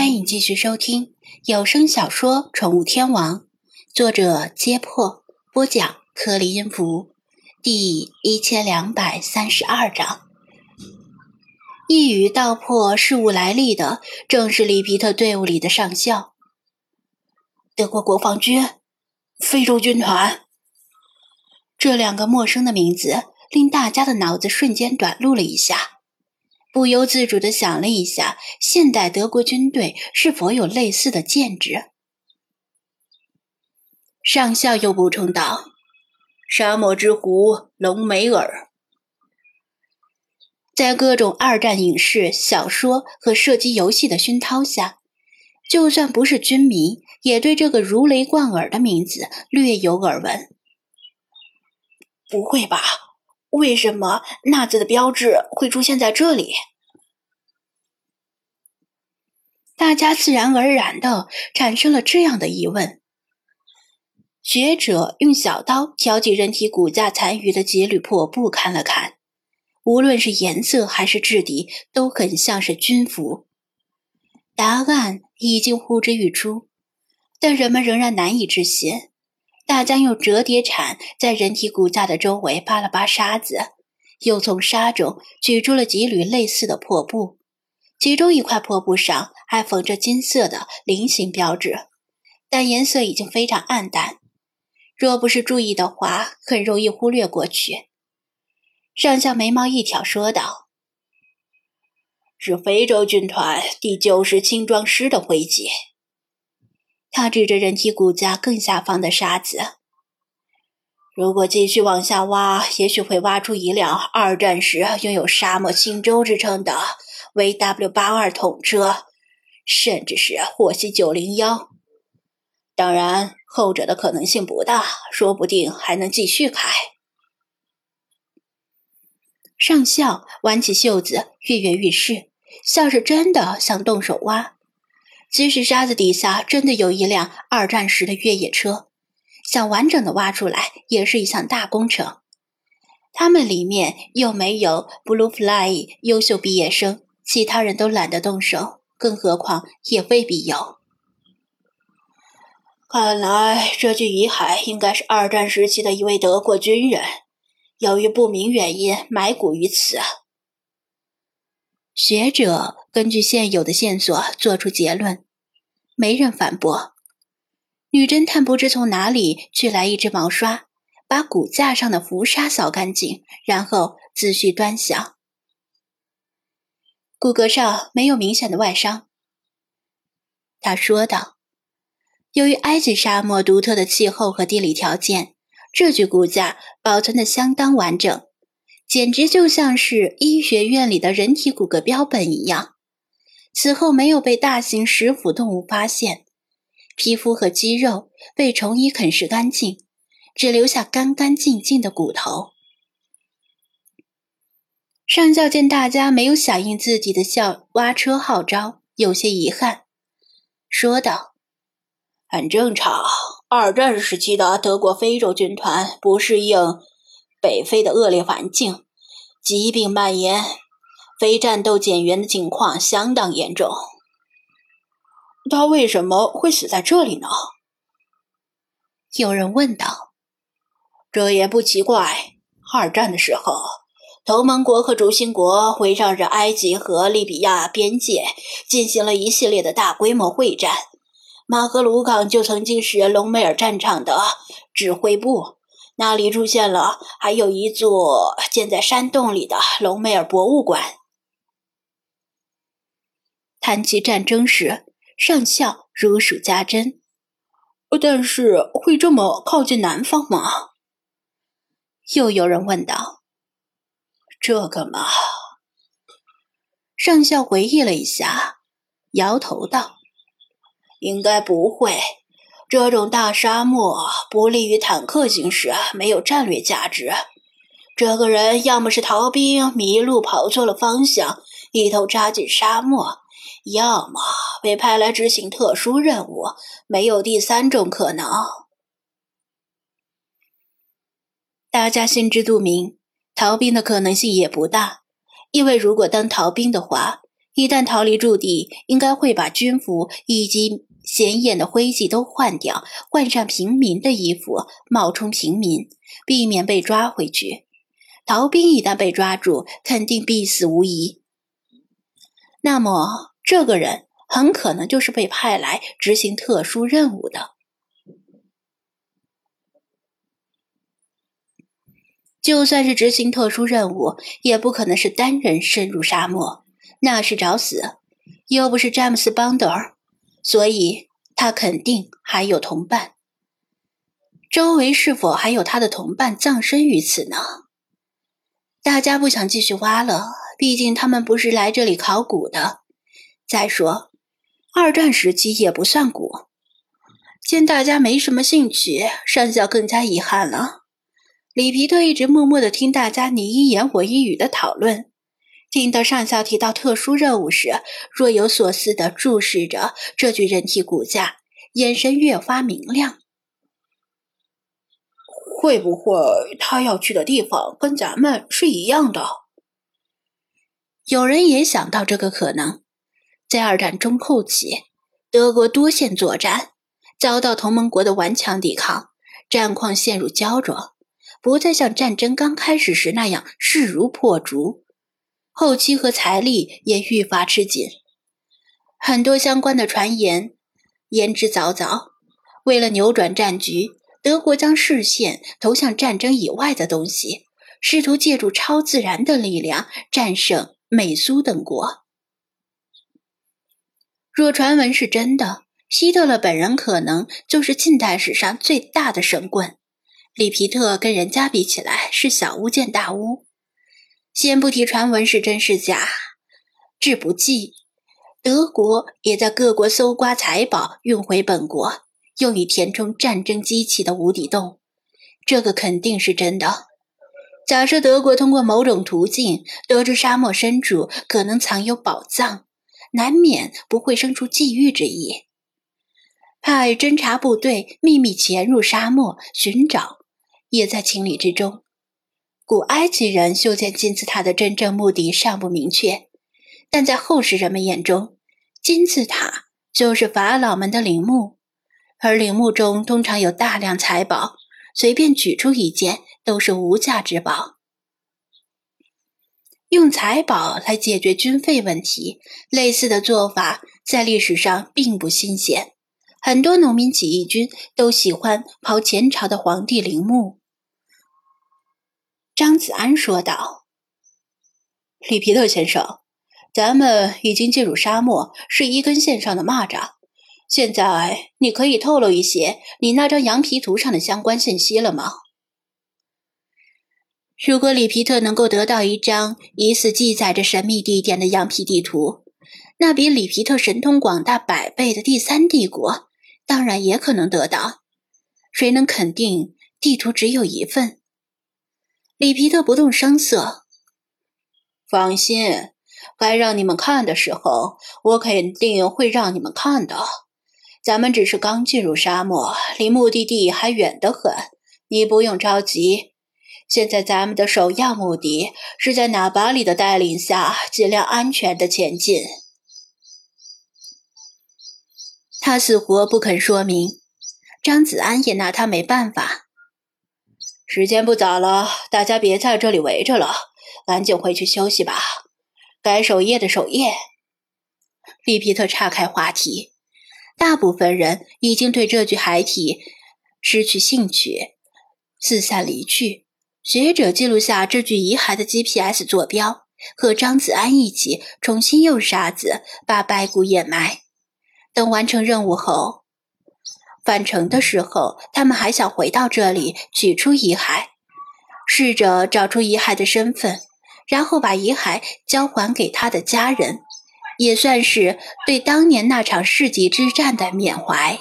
欢迎继续收听有声小说《宠物天王》，作者：揭破，播讲：颗粒音符，第一千两百三十二章。一语道破事物来历的，正是里皮特队伍里的上校——德国国防军、非洲军团。这两个陌生的名字，令大家的脑子瞬间短路了一下。不由自主地想了一下，现代德国军队是否有类似的建制？上校又补充道：“沙漠之狐隆美尔，在各种二战影视、小说和射击游戏的熏陶下，就算不是军迷，也对这个如雷贯耳的名字略有耳闻。不会吧？”为什么纳字的标志会出现在这里？大家自然而然的产生了这样的疑问。学者用小刀挑起人体骨架残余的几缕破布看了看，无论是颜色还是质地，都很像是军服。答案已经呼之欲出，但人们仍然难以置信。大家用折叠铲在人体骨架的周围扒了扒沙子，又从沙中取出了几缕类似的破布，其中一块破布上还缝着金色的菱形标志，但颜色已经非常暗淡，若不是注意的话，很容易忽略过去。上校眉毛一挑，说道：“是非洲军团第九十轻装师的徽记。”他指着人体骨架更下方的沙子。如果继续往下挖，也许会挖出一辆二战时拥有“沙漠青州”之称的 VW 八二桶车，甚至是霍希九零幺。当然，后者的可能性不大，说不定还能继续开。上校挽起袖子，跃跃欲试，像是真的想动手挖。即使沙子底下真的有一辆二战时的越野车，想完整的挖出来也是一项大工程。他们里面又没有 Blue Fly 优秀毕业生，其他人都懒得动手，更何况也未必有。看来这具遗骸应该是二战时期的一位德国军人，由于不明原因埋骨于此。学者根据现有的线索做出结论，没人反驳。女侦探不知从哪里取来一只毛刷，把骨架上的浮沙扫干净，然后仔细端详。骨骼上没有明显的外伤，他说道：“由于埃及沙漠独特的气候和地理条件，这具骨架保存的相当完整。”简直就像是医学院里的人体骨骼标本一样。此后没有被大型食腐动物发现，皮肤和肌肉被虫蚁啃食干净，只留下干干净净的骨头。上校见大家没有响应自己的校挖车号召，有些遗憾，说道：“很正常，二战时期的德国非洲军团不适应。”北非的恶劣环境，疾病蔓延，非战斗减员的情况相当严重。他为什么会死在这里呢？有人问道。这也不奇怪。二战的时候，同盟国和轴心国围绕着埃及和利比亚边界进行了一系列的大规模会战。马格鲁港就曾经是隆美尔战场的指挥部。那里出现了，还有一座建在山洞里的隆美尔博物馆。谈起战争时，上校如数家珍。但是会这么靠近南方吗？又有人问道。这个嘛，上校回忆了一下，摇头道：“应该不会。”这种大沙漠不利于坦克行驶，没有战略价值。这个人要么是逃兵迷路跑错了方向，一头扎进沙漠，要么被派来执行特殊任务，没有第三种可能。大家心知肚明，逃兵的可能性也不大，因为如果当逃兵的话，一旦逃离驻地，应该会把军服以及显眼的徽记都换掉，换上平民的衣服，冒充平民，避免被抓回去。逃兵一旦被抓住，肯定必死无疑。那么，这个人很可能就是被派来执行特殊任务的。就算是执行特殊任务，也不可能是单人深入沙漠，那是找死。又不是詹姆斯·邦德尔，所以他肯定还有同伴。周围是否还有他的同伴葬身于此呢？大家不想继续挖了，毕竟他们不是来这里考古的。再说，二战时期也不算古。见大家没什么兴趣，上校更加遗憾了。里皮特一直默默地听大家你一言我一语的讨论，听到上校提到特殊任务时，若有所思地注视着这具人体骨架，眼神越发明亮。会不会他要去的地方跟咱们是一样的？有人也想到这个可能。在二战中后期，德国多线作战，遭到同盟国的顽强抵抗，战况陷入胶着。不再像战争刚开始时那样势如破竹，后期和财力也愈发吃紧，很多相关的传言言之凿凿。为了扭转战局，德国将视线投向战争以外的东西，试图借助超自然的力量战胜美苏等国。若传闻是真的，希特勒本人可能就是近代史上最大的神棍。里皮特跟人家比起来是小巫见大巫。先不提传闻是真是假，志不济，德国也在各国搜刮财宝运回本国，用以填充战争机器的无底洞。这个肯定是真的。假设德国通过某种途径得知沙漠深处可能藏有宝藏，难免不会生出觊觎之意，派侦察部队秘密潜入沙漠寻找。也在情理之中。古埃及人修建金字塔的真正目的尚不明确，但在后世人们眼中，金字塔就是法老们的陵墓，而陵墓中通常有大量财宝，随便取出一件都是无价之宝。用财宝来解决军费问题，类似的做法在历史上并不新鲜，很多农民起义军都喜欢刨前朝的皇帝陵墓。张子安说道：“里皮特先生，咱们已经进入沙漠，是一根线上的蚂蚱。现在你可以透露一些你那张羊皮图上的相关信息了吗？如果里皮特能够得到一张疑似记载着神秘地点的羊皮地图，那比里皮特神通广大百倍的第三帝国，当然也可能得到。谁能肯定地图只有一份？”里皮特不动声色。放心，该让你们看的时候，我肯定会让你们看的。咱们只是刚进入沙漠，离目的地还远得很。你不用着急。现在咱们的首要目的是在纳巴里的带领下，尽量安全的前进。他死活不肯说明，张子安也拿他没办法。时间不早了，大家别在这里围着了，赶紧回去休息吧。该守夜的守夜。利皮特岔开话题，大部分人已经对这具骸体失去兴趣，四散离去。学者记录下这具遗骸的 GPS 坐标，和张子安一起重新用沙子把白骨掩埋。等完成任务后。返程的时候，他们还想回到这里取出遗骸，试着找出遗骸的身份，然后把遗骸交还给他的家人，也算是对当年那场世纪之战的缅怀。